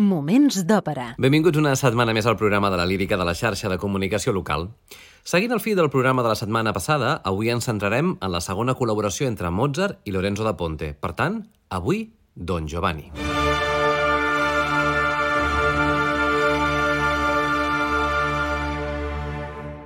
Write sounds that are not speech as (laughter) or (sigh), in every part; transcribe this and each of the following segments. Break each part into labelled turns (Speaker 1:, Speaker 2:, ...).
Speaker 1: Moments d'òpera.
Speaker 2: Benvinguts una setmana més al programa de la lírica de la xarxa de comunicació local. Seguint el fil del programa de la setmana passada, avui ens centrarem en la segona col·laboració entre Mozart i Lorenzo da Ponte. Per tant, avui, Don Giovanni.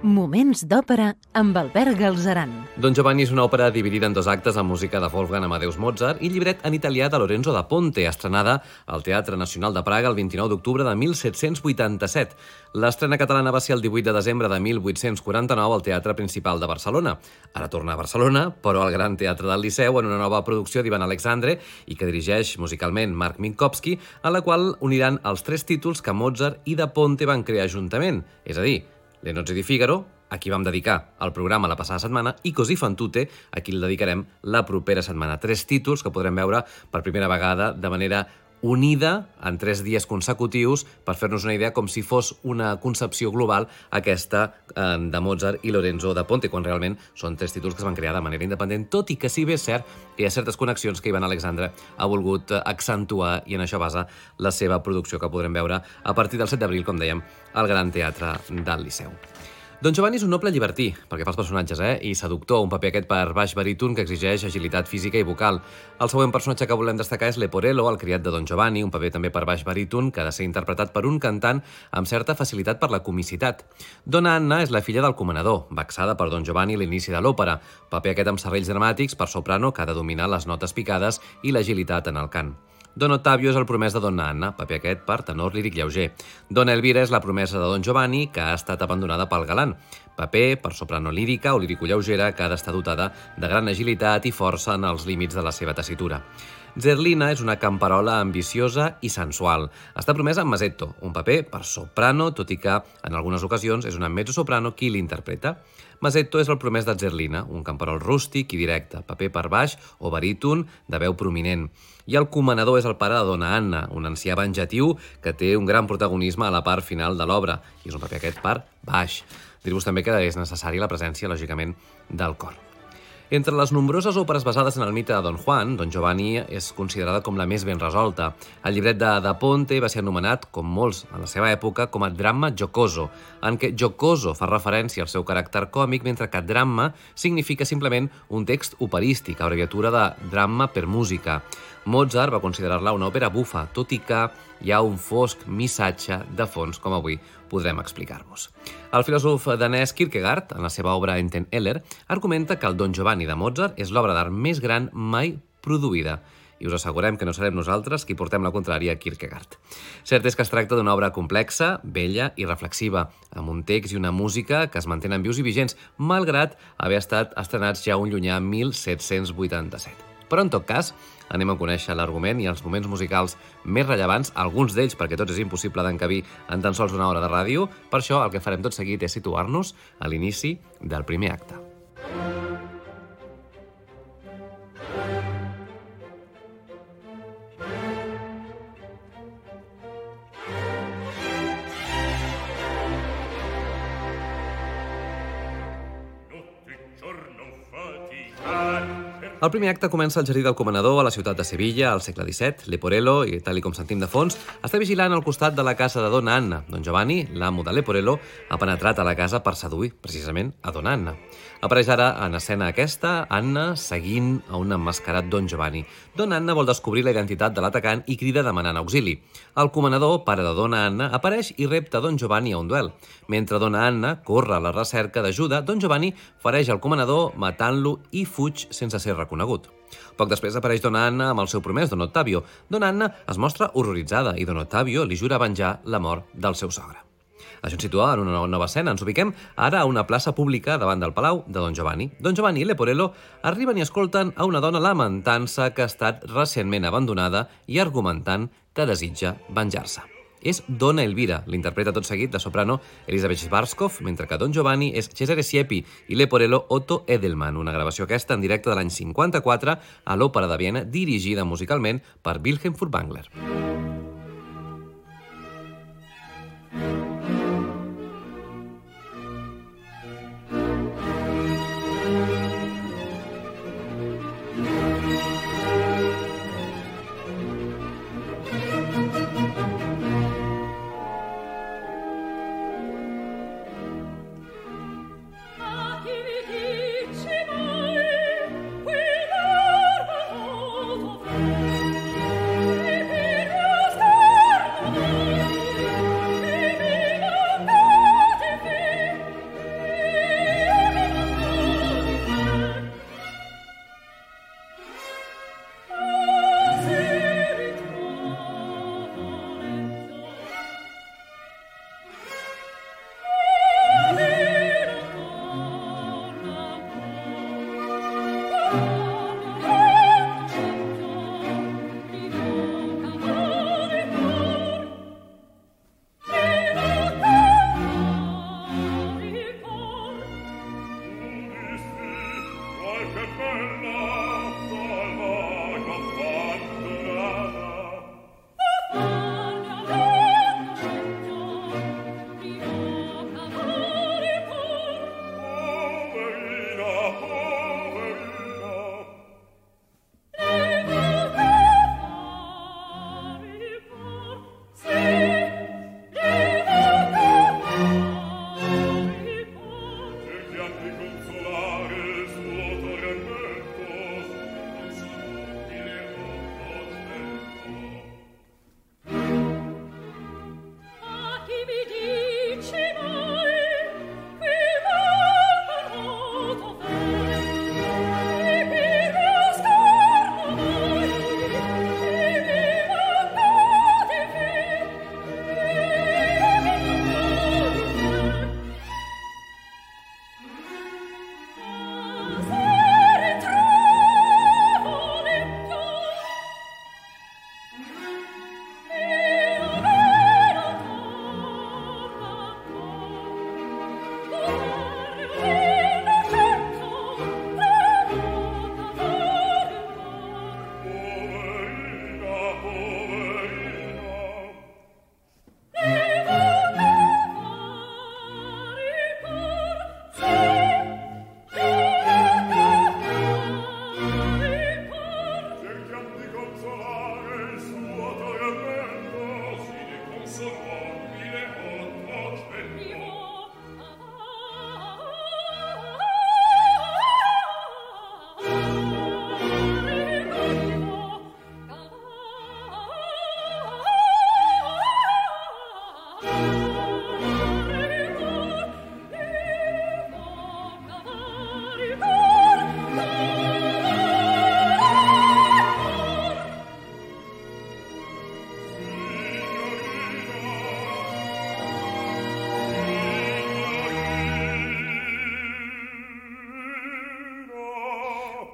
Speaker 1: Moments d'òpera amb Albert Galzeran.
Speaker 2: Don Giovanni és una òpera dividida en dos actes amb música de Wolfgang Amadeus Mozart i llibret en italià de Lorenzo da Ponte, estrenada al Teatre Nacional de Praga el 29 d'octubre de 1787. L'estrena catalana va ser el 18 de desembre de 1849 al Teatre Principal de Barcelona. Ara torna a Barcelona, però al Gran Teatre del Liceu en una nova producció d'Ivan Alexandre i que dirigeix musicalment Marc Minkowski, a la qual uniran els tres títols que Mozart i da Ponte van crear juntament, és a dir, Le nozze di Figaro, a qui vam dedicar el programa la passada setmana, i Così fan tutte, a qui el dedicarem la propera setmana. Tres títols que podrem veure per primera vegada de manera unida en tres dies consecutius per fer-nos una idea com si fos una concepció global aquesta eh, de Mozart i Lorenzo da Ponte, quan realment són tres títols que es van crear de manera independent, tot i que si bé és cert que hi ha certes connexions que Ivan Alexandre ha volgut eh, accentuar i en això basa la seva producció que podrem veure a partir del 7 d'abril, com dèiem, al Gran Teatre del Liceu. Don Giovanni és un noble llibertí, pel que fa als personatges, eh? i seductor, un paper aquest per baix baríton que exigeix agilitat física i vocal. El següent personatge que volem destacar és Leporello, el criat de Don Giovanni, un paper també per baix baríton que ha de ser interpretat per un cantant amb certa facilitat per la comicitat. Dona Anna és la filla del comanador, vexada per Don Giovanni a l'inici de l'òpera, paper aquest amb serrells dramàtics per soprano que ha de dominar les notes picades i l'agilitat en el cant. Don Ottavio és el promès de Donna Anna, paper aquest per tenor líric lleuger. Dona Elvira és la promesa de Don Giovanni, que ha estat abandonada pel galant. Paper per soprano lírica o lírico lleugera, que ha d'estar dotada de gran agilitat i força en els límits de la seva tessitura. Zerlina és una camperola ambiciosa i sensual. Està promesa amb Masetto, un paper per soprano, tot i que en algunes ocasions és una mezzosoprano qui l'interpreta. Masetto és el promès de Zerlina, un camperol rústic i directe, paper per baix o baríton de veu prominent. I el comanador és el pare de Dona Anna, un ancià venjatiu que té un gran protagonisme a la part final de l'obra, i és un paper aquest per baix. Dir-vos també que és necessària la presència, lògicament, del cor. Entre les nombroses òperes basades en el mite de Don Juan, Don Giovanni és considerada com la més ben resolta. El llibret de Da Ponte va ser anomenat, com molts a la seva època, com a drama jocoso, en què jocoso fa referència al seu caràcter còmic, mentre que drama significa simplement un text operístic, abreviatura de drama per música. Mozart va considerar-la una òpera bufa, tot i que hi ha un fosc missatge de fons, com avui podrem explicar-vos. El filòsof danès Kierkegaard, en la seva obra Enten Eller, argumenta que el Don Giovanni de Mozart és l'obra d'art més gran mai produïda i us assegurem que no serem nosaltres qui portem la contrària a Kierkegaard. Cert és que es tracta d'una obra complexa, bella i reflexiva, amb un text i una música que es mantenen vius i vigents, malgrat haver estat estrenats ja un llunyà 1787. Però, en tot cas, anem a conèixer l'argument i els moments musicals més rellevants, alguns d'ells perquè tots és impossible d'encabir en tan sols una hora de ràdio. Per això, el que farem tot seguit és situar-nos a l'inici del primer acte. El primer acte comença al jardí del Comanador a la ciutat de Sevilla, al segle XVII. Leporello, i tal com sentim de fons, està vigilant al costat de la casa de Dona Anna. Don Giovanni, l'amo de Leporello, ha penetrat a la casa per seduir, precisament, a Dona Anna. Apareix ara en escena aquesta, Anna seguint a un emmascarat Don Giovanni. Dona Anna vol descobrir la identitat de l'atacant i crida demanant auxili. El comanador, pare de Dona Anna, apareix i repta Don Giovanni a un duel. Mentre Dona Anna corre a la recerca d'ajuda, Don Giovanni fareix el comanador matant-lo i fuig sense ser reconegut. Poc després apareix Dona Anna amb el seu promès, Don Ottavio. Dona Anna es mostra horroritzada i Don Ottavio li jura venjar la mort del seu sogre. Això ens situa en una nova escena. Ens ubiquem ara a una plaça pública davant del palau de Don Giovanni. Don Giovanni i Leporello arriben i escolten a una dona lamentant-se que ha estat recentment abandonada i argumentant que desitja venjar-se. És Dona Elvira, l'interpreta tot seguit la soprano Elisabeth Barskov, mentre que Don Giovanni és Cesare Siepi i Leporello Otto Edelman, una gravació aquesta en directe de l'any 54 a l'Òpera de Viena, dirigida musicalment per Wilhelm Furtwängler.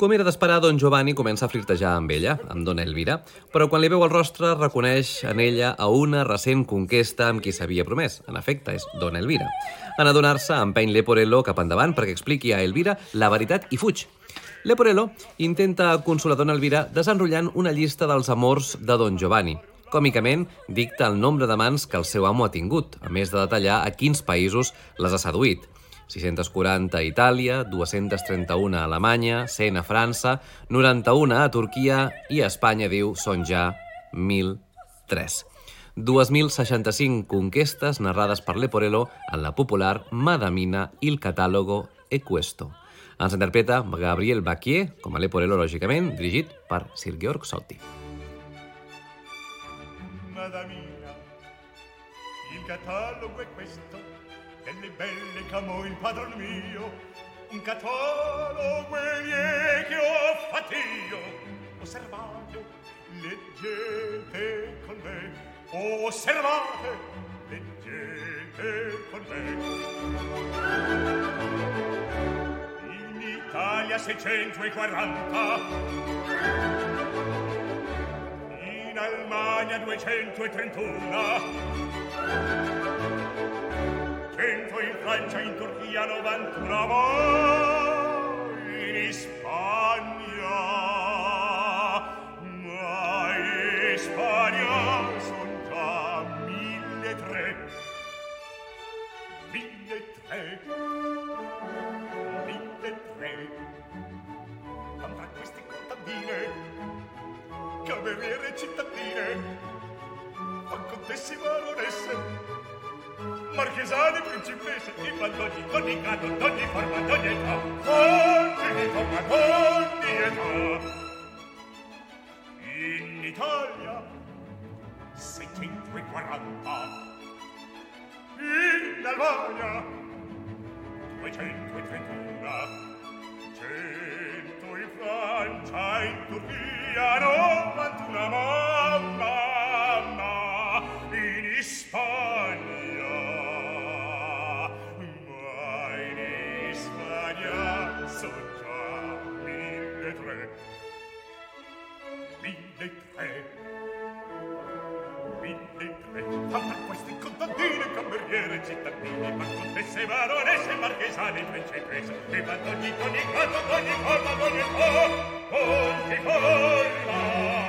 Speaker 3: Com era d'esperar, don Giovanni comença a flirtejar amb ella, amb dona Elvira, però quan li veu el rostre reconeix en ella a una recent conquesta amb qui s'havia promès. En efecte, és dona Elvira. En adonar-se, empeny Leporello cap endavant perquè expliqui a Elvira la veritat i fuig. Leporello intenta consolar dona Elvira desenrotllant una llista dels amors de don Giovanni. Còmicament, dicta el nombre d'amants que el seu amo ha tingut, a més de detallar a quins països les ha seduït. 640 a Itàlia, 231 a Alemanya, 100 a França, 91 a Turquia i a Espanya, diu, són ja 1.003. 2.065 conquestes narrades per Leporello en la popular Madamina il catàlogo Equesto. Ens interpreta Gabriel Baquier, com a Leporello, lògicament, dirigit per Sir Georg Solti. Madamina, il catalogo è questo delle belle chiamò il padron mio. Un catalogo che ho fatto io. Osservate leggete con me. Osservate leggete con me. In Italia 640 in Almania 231 cento, in Francia, in Turchia, novanta voi, in Spagna. Ma in Spagna son già mille tre, mille tre, mille tre. Andrà queste contadine, cameriere cittadine, facontessi baronesse, marchesani, principesse i fantoni, ogni grado, ogni forma, ogni età, ogni forma, ogni età. In Italia, 640, in Albania, 231, 100 in Francia, in Turchia, 91 mamma, mamma, in Ispagna, cittadini, ma contesse, baronesse, marchesane, principesse, e quanto ogni, ogni, quanto, ogni forma, ogni forma, ogni
Speaker 2: forma,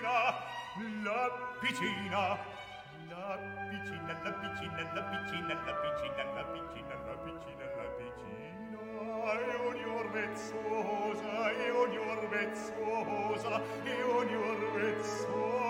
Speaker 2: piccina, la
Speaker 3: piccina, la piccina, la piccina, la piccina, la piccina, la piccina, la piccina, la piccina, e ogni orvezzosa, e ogni orvezzosa, e ogni orvezzosa.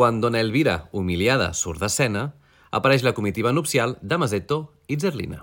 Speaker 3: Quan dona Elvira, humiliada, surt d'escena, apareix la comitiva nupcial de Masetto i Zerlina.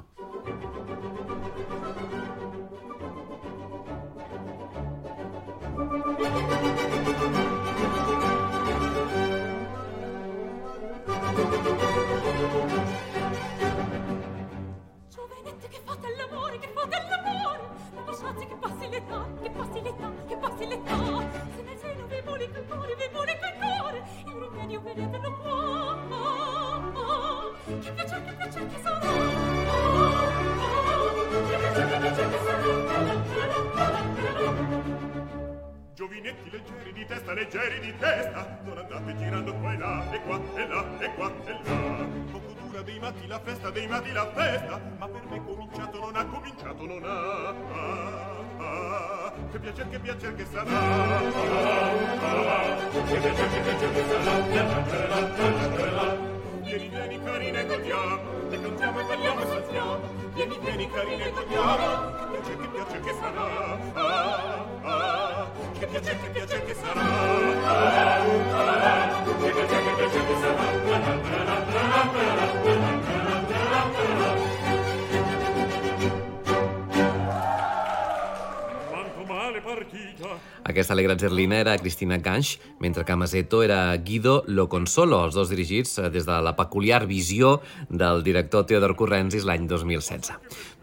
Speaker 2: Aquesta alegre zerlina era Cristina Gansch, mentre que Masetto era Guido Loconsolo, els dos dirigits eh, des de la peculiar visió del director Teodor Corrensis l'any 2016.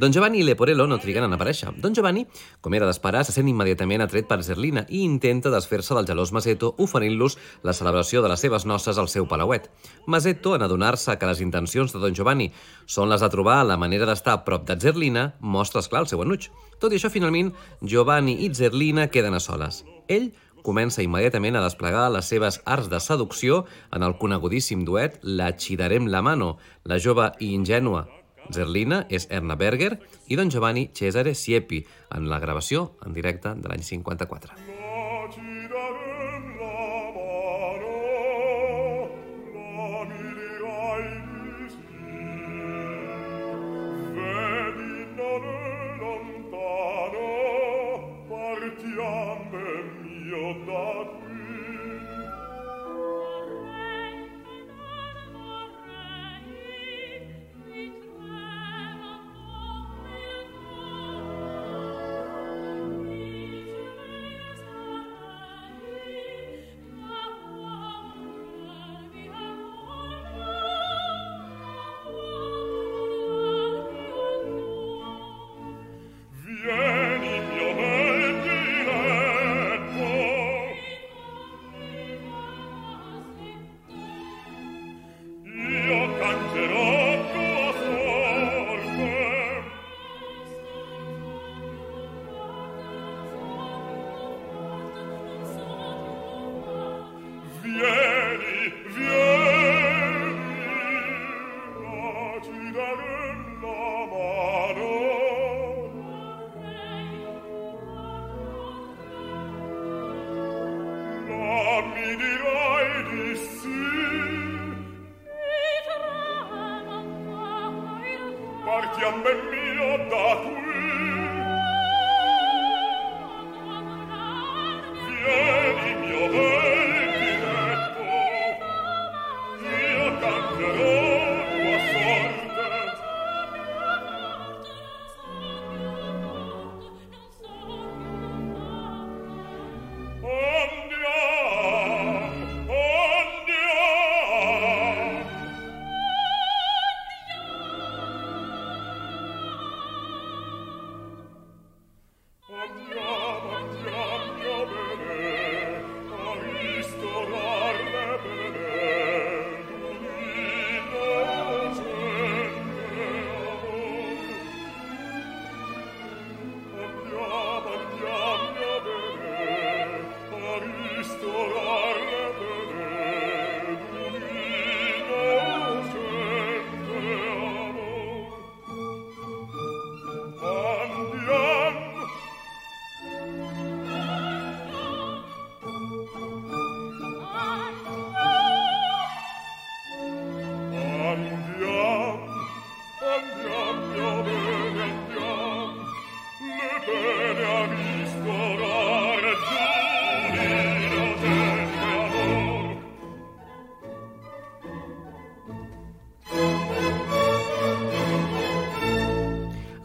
Speaker 2: Don Giovanni i Leporello no triguen en aparèixer. Don Giovanni, com era d'esperar, se sent immediatament atret per Zerlina i intenta desfer-se del gelós Masetto oferint-los la celebració de les seves noces al seu palauet. Masetto, en adonar-se que les intencions de Don Giovanni són les de trobar la manera d'estar a prop de Zerlina, mostra esclar el seu enuig. Tot i això, finalment, Giovanni i Zerlina queden a soles. Ell comença immediatament a desplegar les seves arts de seducció en el conegudíssim duet La Xidarem la mano. La jove i ingènua Zerlina és Erna Berger i Don Giovanni Cesare Siepi en la gravació en directe de l'any 54.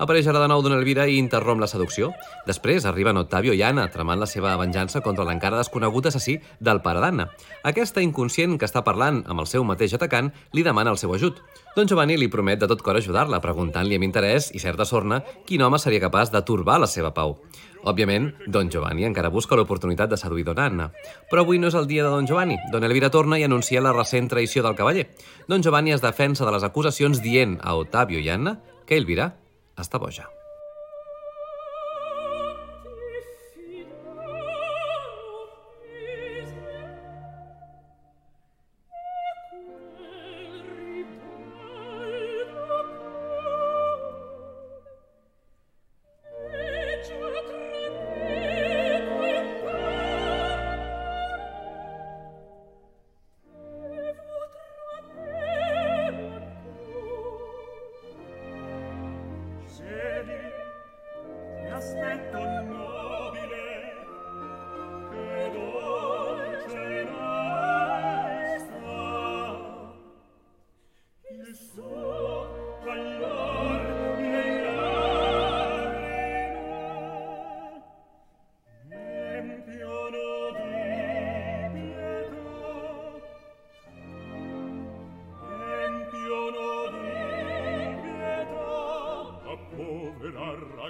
Speaker 4: Apareix ara de nou Don Elvira i interromp la seducció. Després arriben Octavio i Anna, tramant la seva venjança contra l'encara desconegut assassí del pare d'Anna. Aquesta inconscient que està parlant amb el seu mateix atacant li demana el seu ajut. Don Giovanni li promet de tot cor ajudar-la, preguntant-li amb interès i certa sorna quin home seria capaç de turbar la seva pau. Òbviament, Don Giovanni encara busca l'oportunitat de seduir Don Anna. Però avui no és el dia de Don Giovanni. Don Elvira torna i anuncia la recent traïció del cavaller. Don Giovanni es defensa de les acusacions dient a Octavio i Anna que Elvira està boja.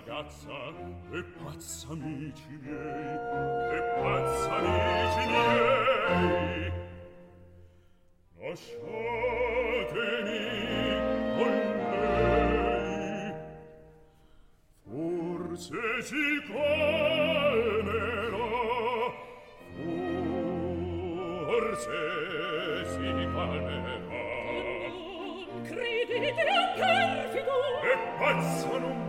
Speaker 5: ragazza
Speaker 6: e pazza amici miei e pazza
Speaker 5: amici miei. Lasciatemi con lei. Forse si calmerà forse si calmerà. Credete al perfido e pazza non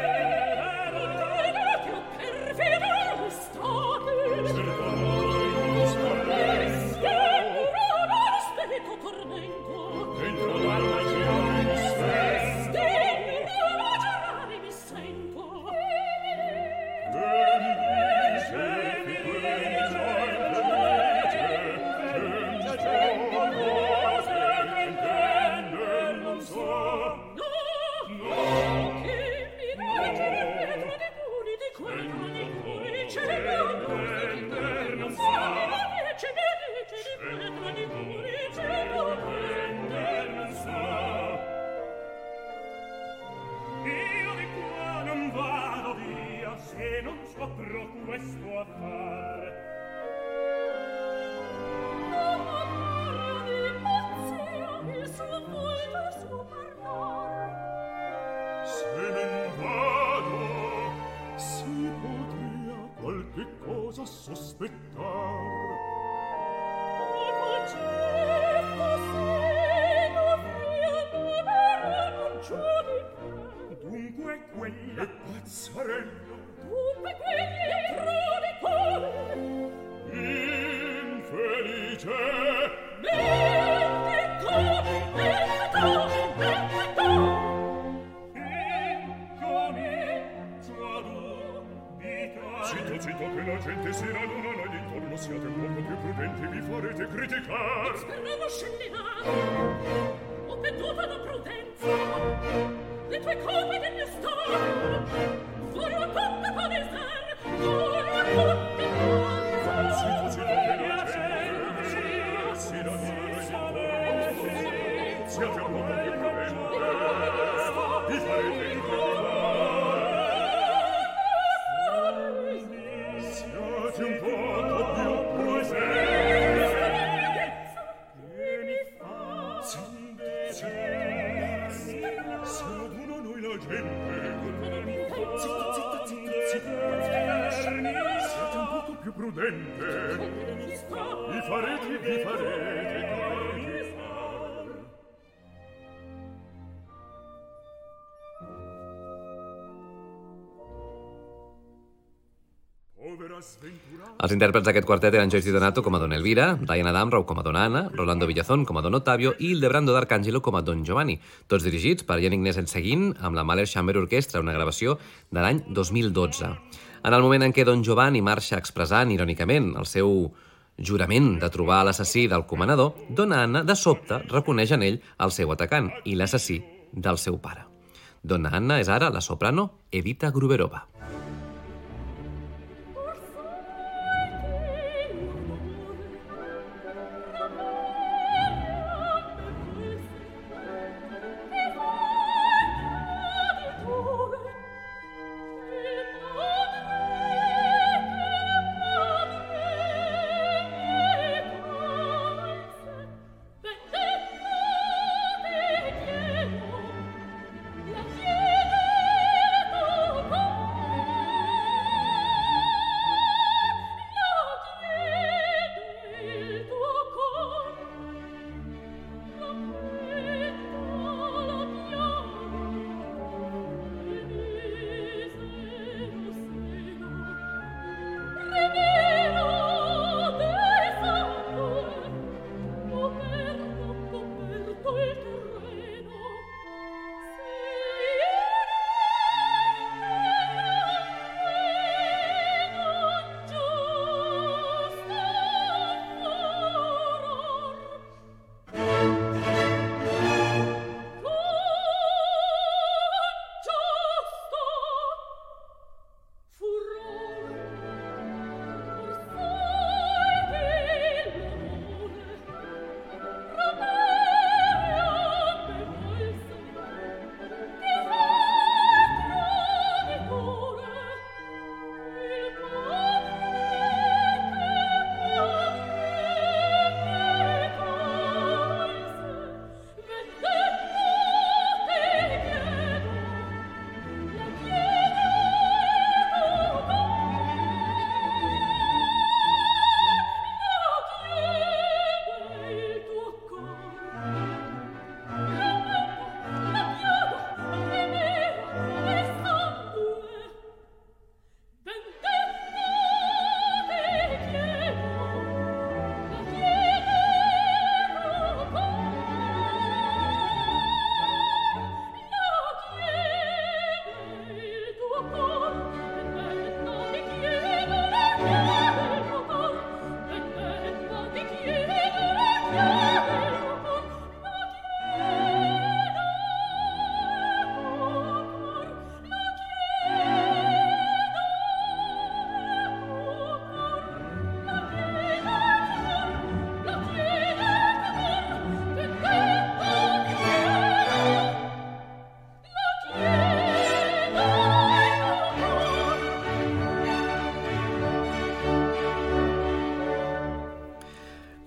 Speaker 5: che cosa sospettar. Mi faceva seno via vivere non giudica dunque quella pazzarella dunque quegli
Speaker 2: Els intèrprets d'aquest quartet eren Joyce Donato com a Don Elvira, Ryan Adamrow com a Don Anna, Rolando Villazón com a Don Ottavio i Ildebrando d'Arcangelo com a Don Giovanni, tots dirigits per Yannick Nesenseguin amb la Mahler Chamber Orchestra, una gravació de l'any 2012. En el moment en què Don Giovanni marxa expressant, irònicament, el seu jurament de trobar l'assassí del comanador, Dona Anna, de sobte, reconeix en ell el seu atacant i l'assassí del seu pare. Dona Anna és ara la soprano Edita Gruberova.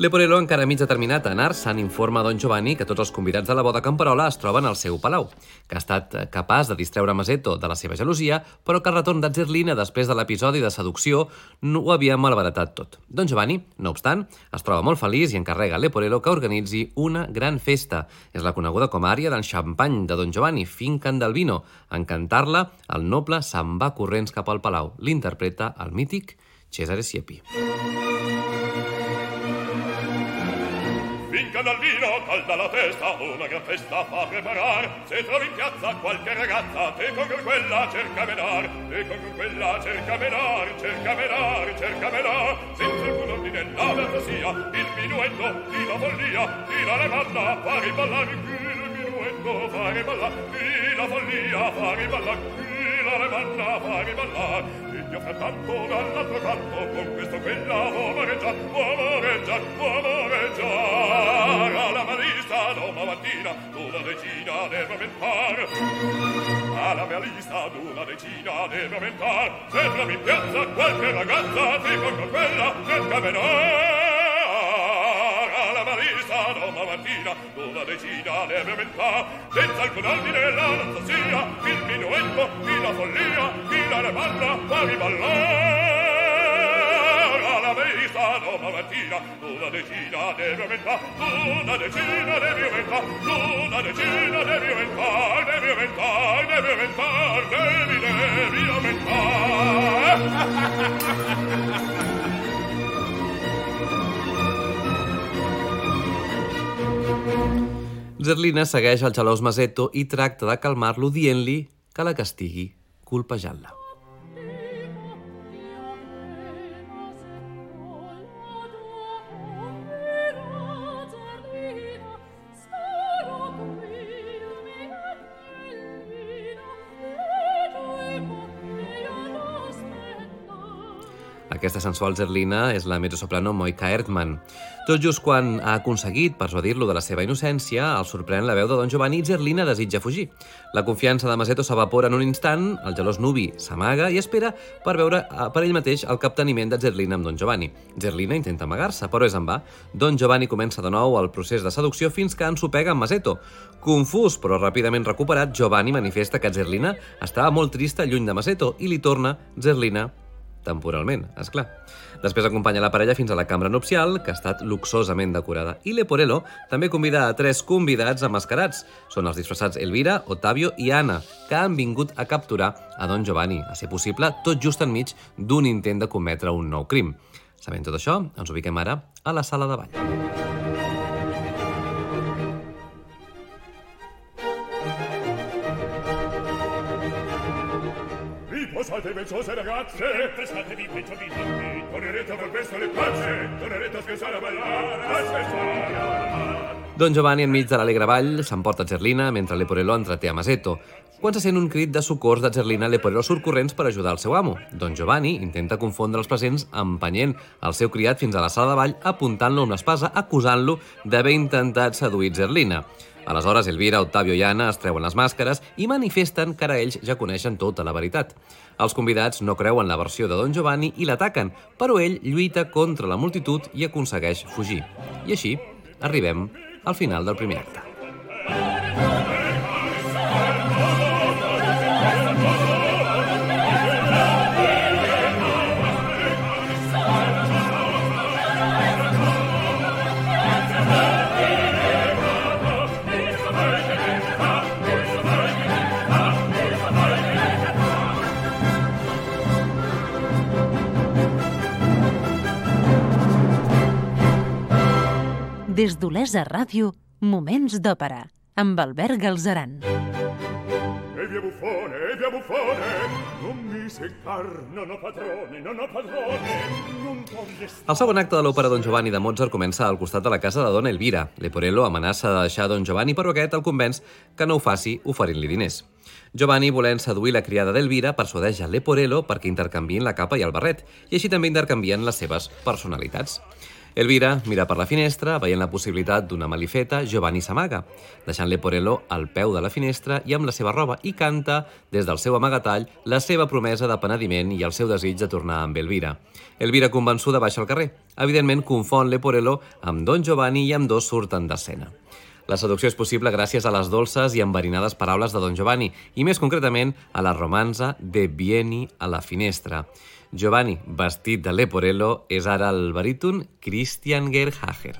Speaker 2: Leporello, encara mig determinat a anar-se'n, informa a Don Giovanni que tots els convidats de la boda Camperola es troben al seu palau, que ha estat capaç de distreure Masetto de la seva gelosia, però que el retorn de Zerlina després de l'episodi de seducció no ho havia malbaratat tot. Don Giovanni, no obstant, es troba molt feliç i encarrega a Leporello que organitzi una gran festa. És la coneguda com a àrea del xampany de Don Giovanni, Fincan del Vino. En cantar-la, el noble se'n va corrents cap al palau. L'interpreta el mític Cesare Siepi.
Speaker 5: Canna dal vino, calda la testa, una gran festa fa preparar. Se trovi in piazza qualche ragazza, te con quella cerca menar, te con quella cerca menar, cerca menar, cerca menar. Senza alcun ordine la fantasia, il minuetto di la follia, di la levanda fare ballare il minuetto, fare ballare, di la follia, fare ballare, di la levanda fare ballare io frattanto dall'altro canto con questo quella uomareggia amore uomareggia alla malista d'una mattina d'una regina deve paventar alla malista d'una decina ne paventar sembra mi piazza qualche ragazza tipo con quella cerca menor sa Roma mattina una decina leve ventà senza alcun ordine la fantasia il minuetto di la follia di la revanna favi ballare alla vista Roma mattina una decina leve ventà una decina leve ventà una decina leve ventà leve ventà leve ventà levi levi ventà (laughs)
Speaker 2: Zerlina segueix el gelós Masetto i tracta de calmar-lo dient-li que la castigui, colpejant-la. Aquesta sensual Zerlina és la mezzosoprano Moika Erdmann. Tot just quan ha aconseguit persuadir-lo de la seva innocència, el sorprèn la veu de Don Giovanni i Zerlina desitja fugir. La confiança de Masetto s'evapora en un instant, el gelós nubi s'amaga i espera per veure eh, per ell mateix el capteniment de Zerlina amb Don Giovanni. Zerlina intenta amagar-se, però és en va. Don Giovanni comença de nou el procés de seducció fins que ensopega amb Masetto. Confús, però ràpidament recuperat, Giovanni manifesta que Zerlina estava molt trista lluny de Masetto i li torna Zerlina temporalment, és clar. Després acompanya la parella fins a la cambra nupcial, que ha estat luxosament decorada. I Leporello també convida a tres convidats amascarats. Són els disfressats Elvira, Otavio i Anna, que han vingut a capturar a Don Giovanni, a ser possible tot just enmig d'un intent de cometre un nou crim. Sabent tot això, ens ubiquem ara a la sala de ball.
Speaker 5: Riposate vezzose ragazze Prestatevi peggio di bimbi Tornerete a far presto le pazze Tornerete a scherzare a ballare A scherzare
Speaker 2: Don Giovanni, enmig de l'alegre ball, s'emporta Zerlina mentre Leporello entreté a Masetto. Quan se sent un crit de socors de Zerlina, Leporello surt corrents per ajudar el seu amo. Don Giovanni intenta confondre els presents empenyent el seu criat fins a la sala de ball, apuntant-lo amb l'espasa, acusant-lo d'haver intentat seduir Zerlina. Aleshores, Elvira, Octavio i Anna es treuen les màscares i manifesten que ara ells ja coneixen tota la veritat. Els convidats no creuen la versió de Don Giovanni i l'ataquen, però ell lluita contra la multitud i aconsegueix fugir. I així arribem al final del primer acte.
Speaker 1: Des d'Olesa Ràdio, Moments d'Òpera, amb Albert Galzeran.
Speaker 5: E via buffone, e via buffone Non mi seccar, non ho padrone, non ho padrone Non voglio
Speaker 2: El segon acte de l'òpera Don Giovanni de Mozart comença al costat de la casa de Dona Elvira. Leporello amenaça de deixar Don Giovanni, però aquest el convenç que no ho faci oferint-li diners. Giovanni, volent seduir la criada d'Elvira, persuadeix a Leporello perquè intercanvien la capa i el barret, i així també intercanvien les seves personalitats. Elvira mira per la finestra, veient la possibilitat d'una malifeta, Giovanni s'amaga, deixant Leporello al peu de la finestra i amb la seva roba i canta, des del seu amagatall, la seva promesa de penediment i el seu desig de tornar amb Elvira. Elvira, convençuda, baixa al carrer. Evidentment, confon Leporello amb Don Giovanni i amb dos surten d'escena. La seducció és possible gràcies a les dolces i enverinades paraules de Don Giovanni i més concretament a la romanza de Vieni a la finestra. Giovanni, vestit de Leporello, és ara el Christian Gerhager.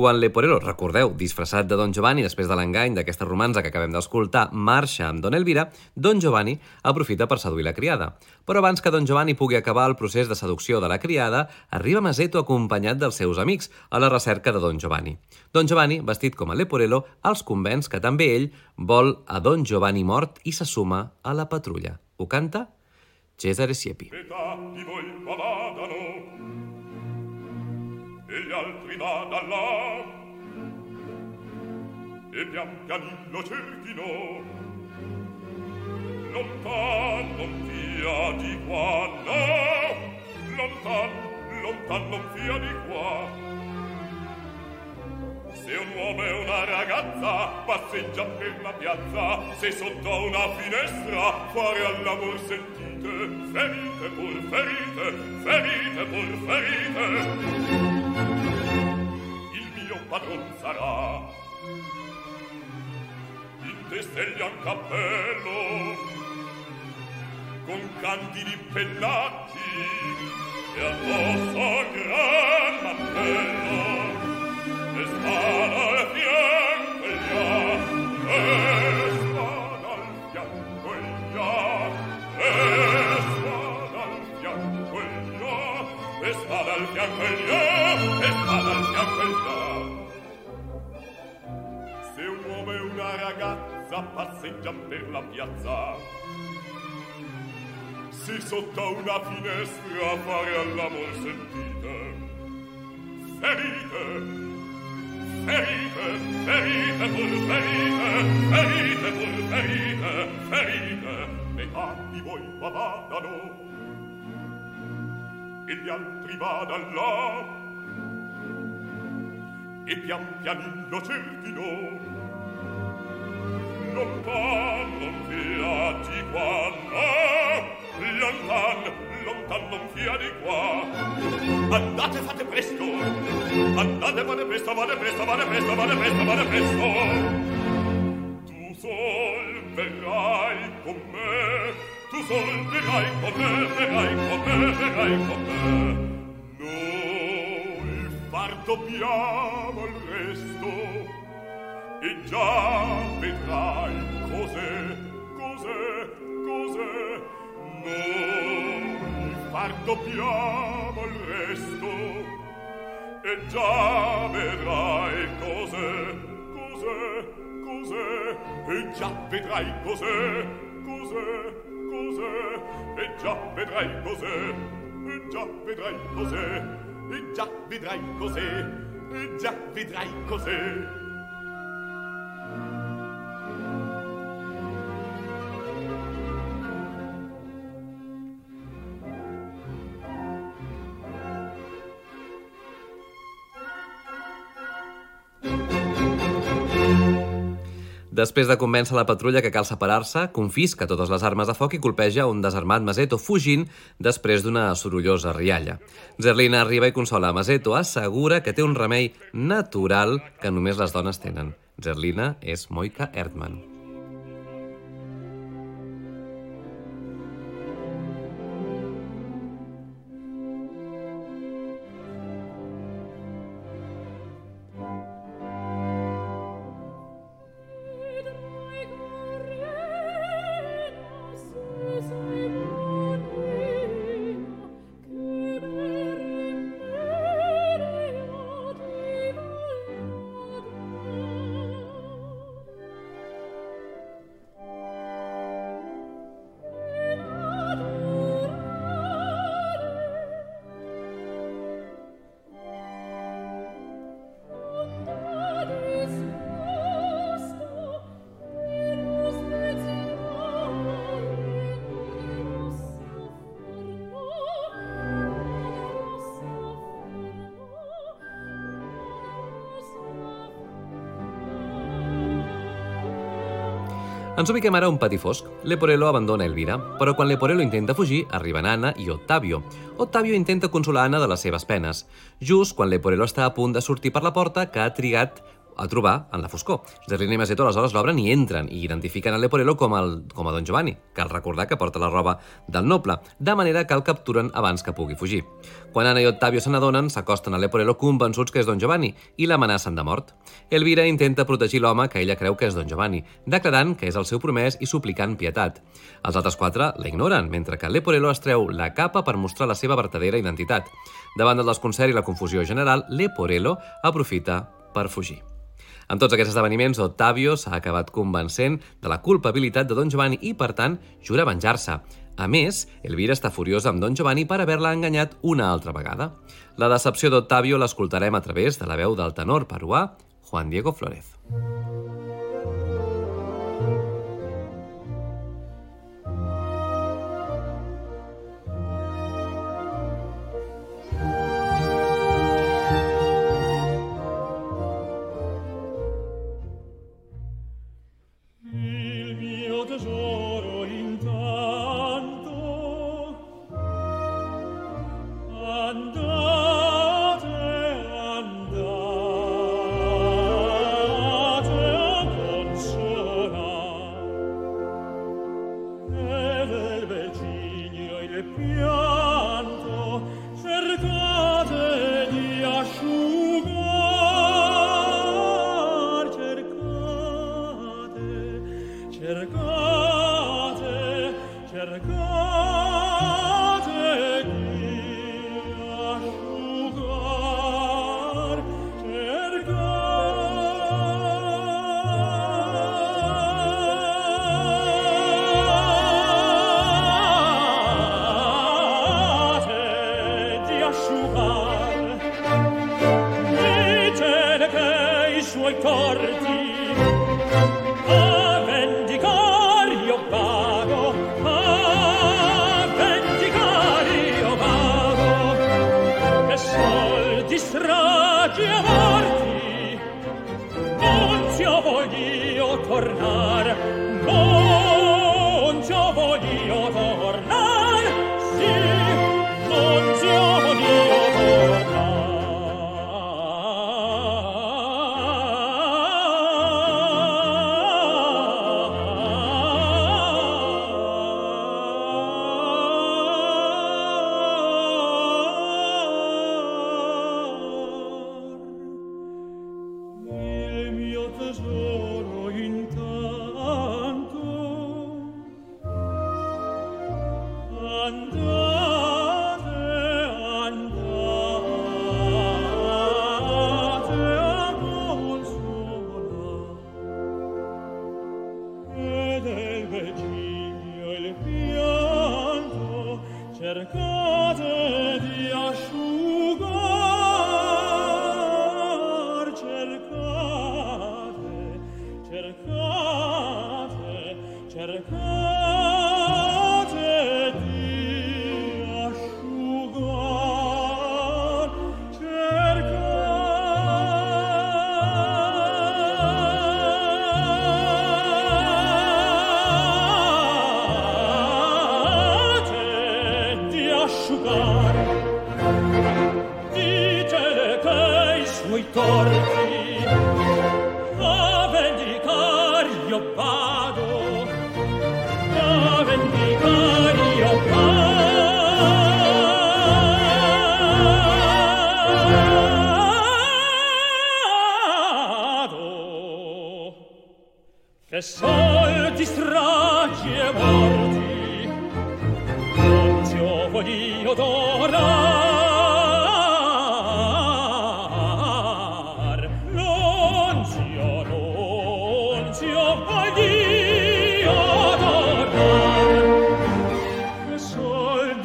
Speaker 2: Quan Leporello, recordeu, disfressat de Don Giovanni després de l'engany d'aquesta romanza que acabem d'escoltar, marxa amb Don Elvira, Don Giovanni aprofita per seduir la criada. Però abans que Don Giovanni pugui acabar el procés de seducció de la criada, arriba Maseto acompanyat dels seus amics a la recerca de Don Giovanni. Don Giovanni, vestit com a Leporello, els convenç que també ell vol a Don Giovanni mort i se suma a la patrulla. Ho canta Cesare Siepi.
Speaker 5: E gli altri vada là. E pian pianino cerchino lontan non via di qua no. Lontan lontan non via di qua. Se un uomo e una ragazza passeggian per la piazza, se sotto una finestra fare all'amor sentite, ferite pur ferite, ferite pur ferite. il mio padron sarà. In testelli un cappello con candidi pennacchi e addosso un gran mantello e spada al fianco e già e spada al fianco e già e spada al fianco e già e spada al fianco e già andarsi a quel se un uomo e una ragazza passeggian per la piazza si sotto una finestra a fare all'amor sentite. Ferite ferite, ferite pur ferite, ferite pur ferite, ferite, metà di voi qua vadano, e gli altri vadano là e pian pianino cerchino lontan non fia di qua no lontan lontan non fia di qua. Andate fate presto. Andate fate presto vale presto vale presto vale presto vale presto. Tu sol verrai con me tu sol verrai con me verrai con me verrai con me addobbiamo il resto e già vedrai cos'è, cos'è, cos'è. Noi far dobbiamo il resto e già vedrai cos'è, cos'è, cos'è. E già vedrai cos'è, cos'è, cos'è. E già vedrai cos'è, e già vedrai cos'è già vedrai cos'è, e già vedrai cos'è.
Speaker 2: Després de convèncer la patrulla que cal separar-se, confisca totes les armes de foc i colpeja un desarmat Mazeto fugint després d'una sorollosa rialla. Zerlina arriba i consola a Mazeto, assegura que té un remei natural que només les dones tenen. Zerlina és Moika Erdmann. Ens ubiquem ara un pati fosc. Leporello abandona Elvira, però quan Leporello intenta fugir, arriben Anna i Ottavio. Ottavio intenta consolar Anna de les seves penes. Just quan Leporello està a punt de sortir per la porta que ha trigat a trobar en la foscor. Zerlina i Mazeto aleshores l'obren i entren i identifiquen a Leporello com, el, com a Don Giovanni. Cal recordar que porta la roba del noble, de manera que el capturen abans que pugui fugir. Quan Anna i Octavio se n'adonen, s'acosten a Leporello convençuts que és Don Giovanni i l'amenacen de mort. Elvira intenta protegir l'home que ella creu que és Don Giovanni, declarant que és el seu promès i suplicant pietat. Els altres quatre la ignoren, mentre que Leporello es treu la capa per mostrar la seva vertadera identitat. Davant del desconcert i la confusió general, Leporello aprofita per fugir. En tots aquests esdeveniments, Octavio s'ha acabat convencent de la culpabilitat de Don Giovanni i, per tant, jura venjar-se. A més, Elvira està furiosa amb Don Giovanni per haver-la enganyat una altra vegada. La decepció d'Octavio l'escoltarem a través de la veu del tenor peruà Juan Diego Flórez.
Speaker 6: Il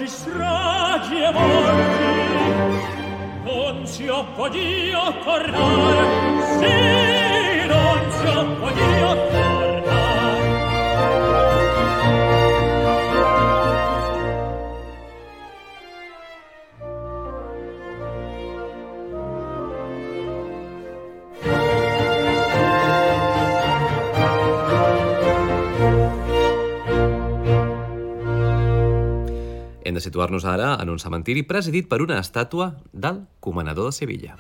Speaker 6: di stragi e morti. Non si oppodio tornare sì
Speaker 2: situar-nos ara en un cementiri presidit per una estàtua del comanador de Sevilla.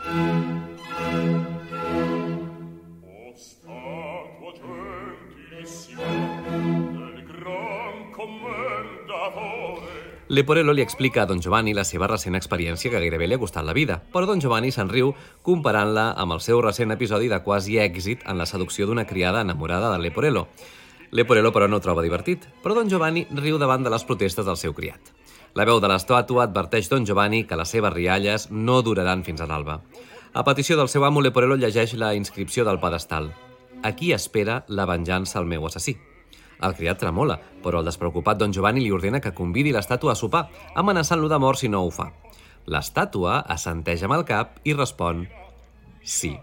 Speaker 2: Leporello li explica a Don Giovanni la seva recent experiència que gairebé li ha costat la vida, però Don Giovanni se'n riu comparant-la amb el seu recent episodi de quasi èxit en la seducció d'una criada enamorada de Leporello. Leporello, però, no ho troba divertit, però Don Giovanni riu davant de les protestes del seu criat. La veu de l'estàtua adverteix Don Giovanni que les seves rialles no duraran fins a l'alba. A petició del seu amo, Leporello llegeix la inscripció del pedestal. Aquí espera la venjança al meu assassí. El criat tremola, però el despreocupat Don Giovanni li ordena que convidi l'estàtua a sopar, amenaçant-lo de mort si no ho fa. L'estàtua assenteix amb el cap i respon sí.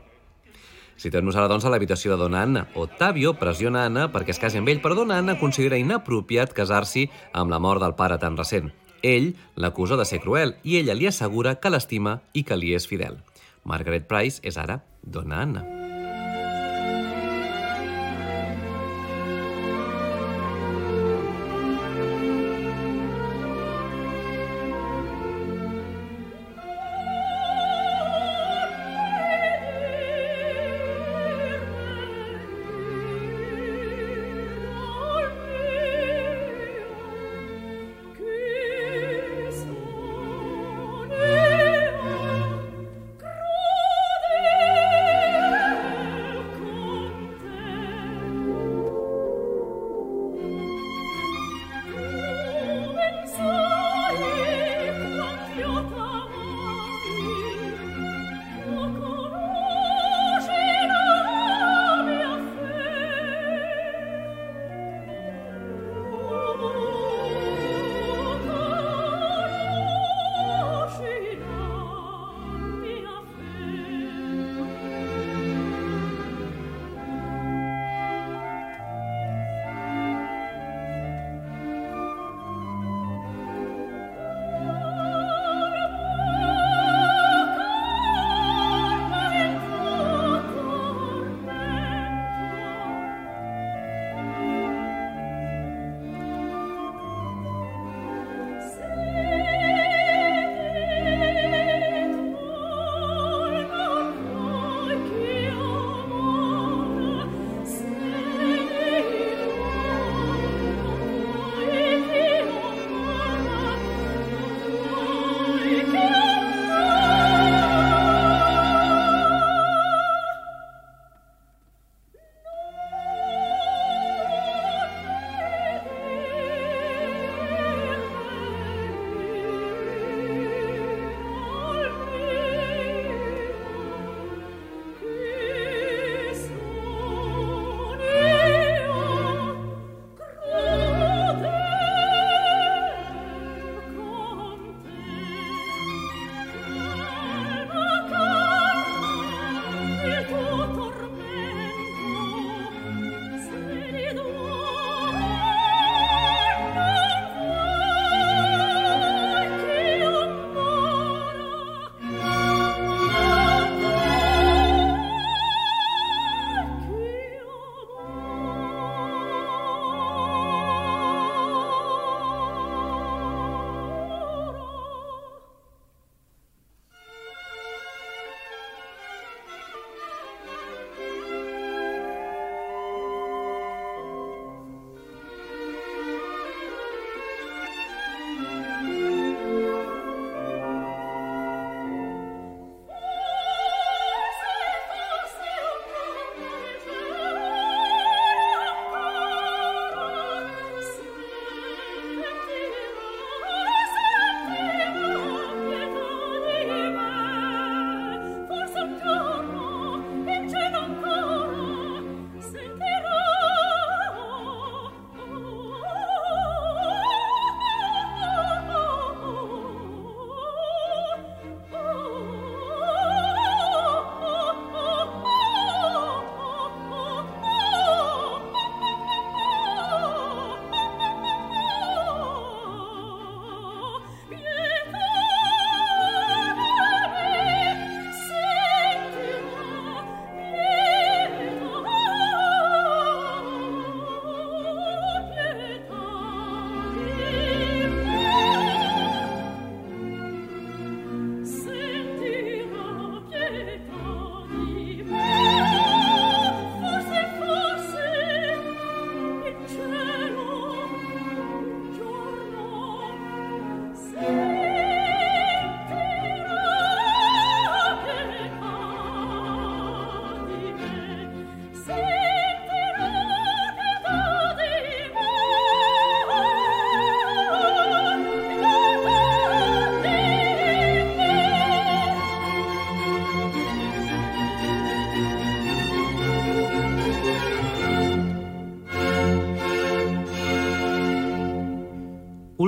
Speaker 2: Situem-nos ara, doncs, a l'habitació de Dona Anna. Ottavio pressiona Anna perquè es casi amb ell, però Dona Anna considera inapropiat casar-s'hi amb la mort del pare tan recent. Ell l'acusa de ser cruel i ella li assegura que l'estima i que li és fidel. Margaret Price és ara Dona Anna.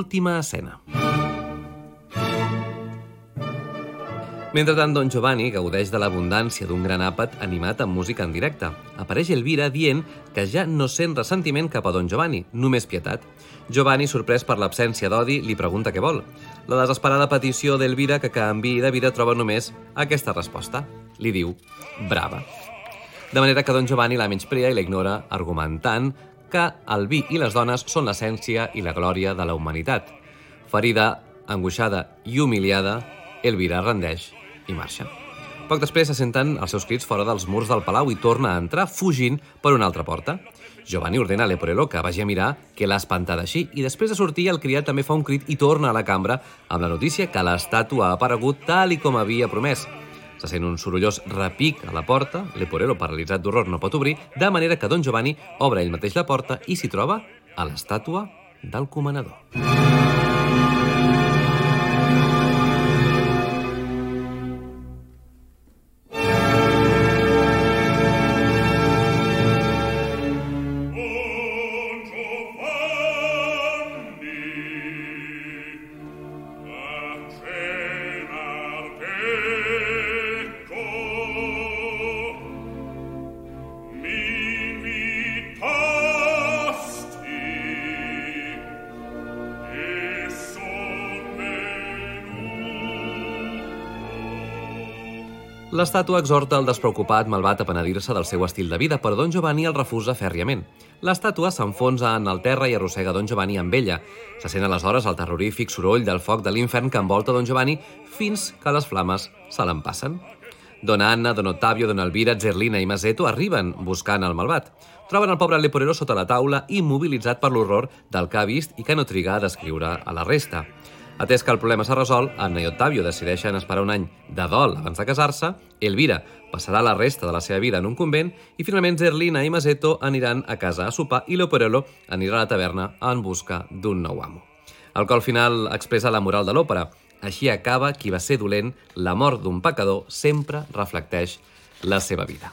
Speaker 2: Última escena. Mentrestant, Don Giovanni gaudeix de l'abundància d'un gran àpat animat amb música en directe. Apareix Elvira dient que ja no sent ressentiment cap a Don Giovanni, només pietat. Giovanni, sorprès per l'absència d'odi, li pregunta què vol. La desesperada petició d'Elvira que canvi de vida troba només aquesta resposta. Li diu, brava. De manera que Don Giovanni la menysprea i la ignora, argumentant que el vi i les dones són l'essència i la glòria de la humanitat. Ferida, angoixada i humiliada, Elvira rendeix i marxa. Poc després se senten els seus crits fora dels murs del palau i torna a entrar fugint per una altra porta. Giovanni ordena a Leporello que vagi a mirar què l'ha espantada així i després de sortir el criat també fa un crit i torna a la cambra amb la notícia que l'estàtua ha aparegut tal i com havia promès. Se sent un sorollós repic a la porta, Leporello, paralitzat d'horror, no pot obrir, de manera que Don Giovanni obre ell mateix la porta i s'hi troba a l'estàtua del comanador.
Speaker 5: Don
Speaker 2: L'estàtua exhorta el despreocupat malvat a penedir-se del seu estil de vida, però Don Giovanni el refusa fèrriament. L'estàtua s'enfonsa en el terra i arrossega Don Giovanni amb ella. Se sent aleshores el terrorífic soroll del foc de l'infern que envolta Don Giovanni fins que les flames se l'empassen. Dona Anna, Don Ottavio, Don Elvira, Zerlina i Maseto arriben buscant el malvat. Troben el pobre Leporero sota la taula, immobilitzat per l'horror del que ha vist i que no triga a descriure a la resta. Atès que el problema s'ha resolt, Anna i Octavio decideixen esperar un any de dol abans de casar-se, Elvira passarà la resta de la seva vida en un convent i finalment Zerlina i Maseto aniran a casa a sopar i Leporello anirà a la taverna en busca d'un nou amo. El qual final expressa la moral de l'òpera. Així acaba qui va ser dolent, la mort d'un pecador sempre reflecteix la seva vida.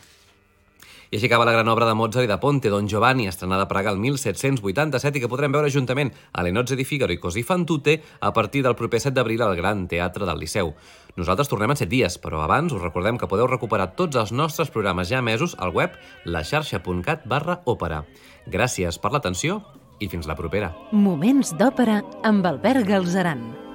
Speaker 2: I així acaba la gran obra de Mozart i de Ponte, Don Giovanni, estrenada a Praga el 1787 i que podrem veure juntament a l'Enozze di Figaro i Così fan tutte a partir del proper 7 d'abril al Gran Teatre del Liceu. Nosaltres tornem en 7 dies, però abans us recordem que podeu recuperar tots els nostres programes ja emesos al web laxarxa.cat barra òpera. Gràcies per l'atenció i fins la propera.
Speaker 6: Moments d'òpera amb Albert Galzeran.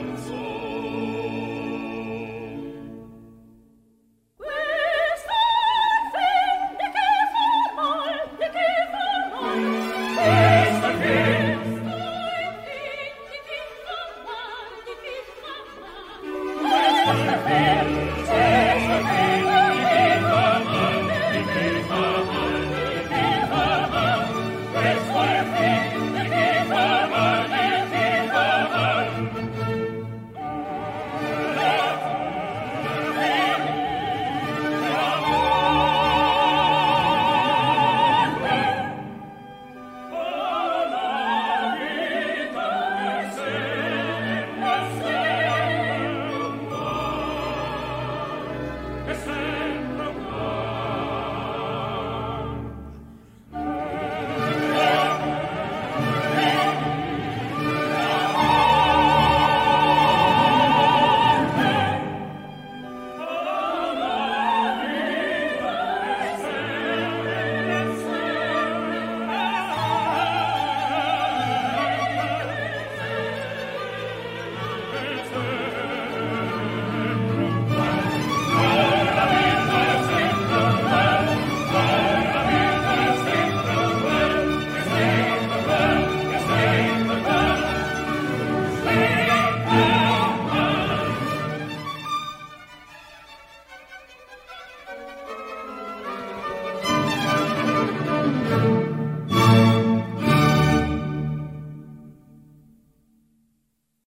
Speaker 4: Love.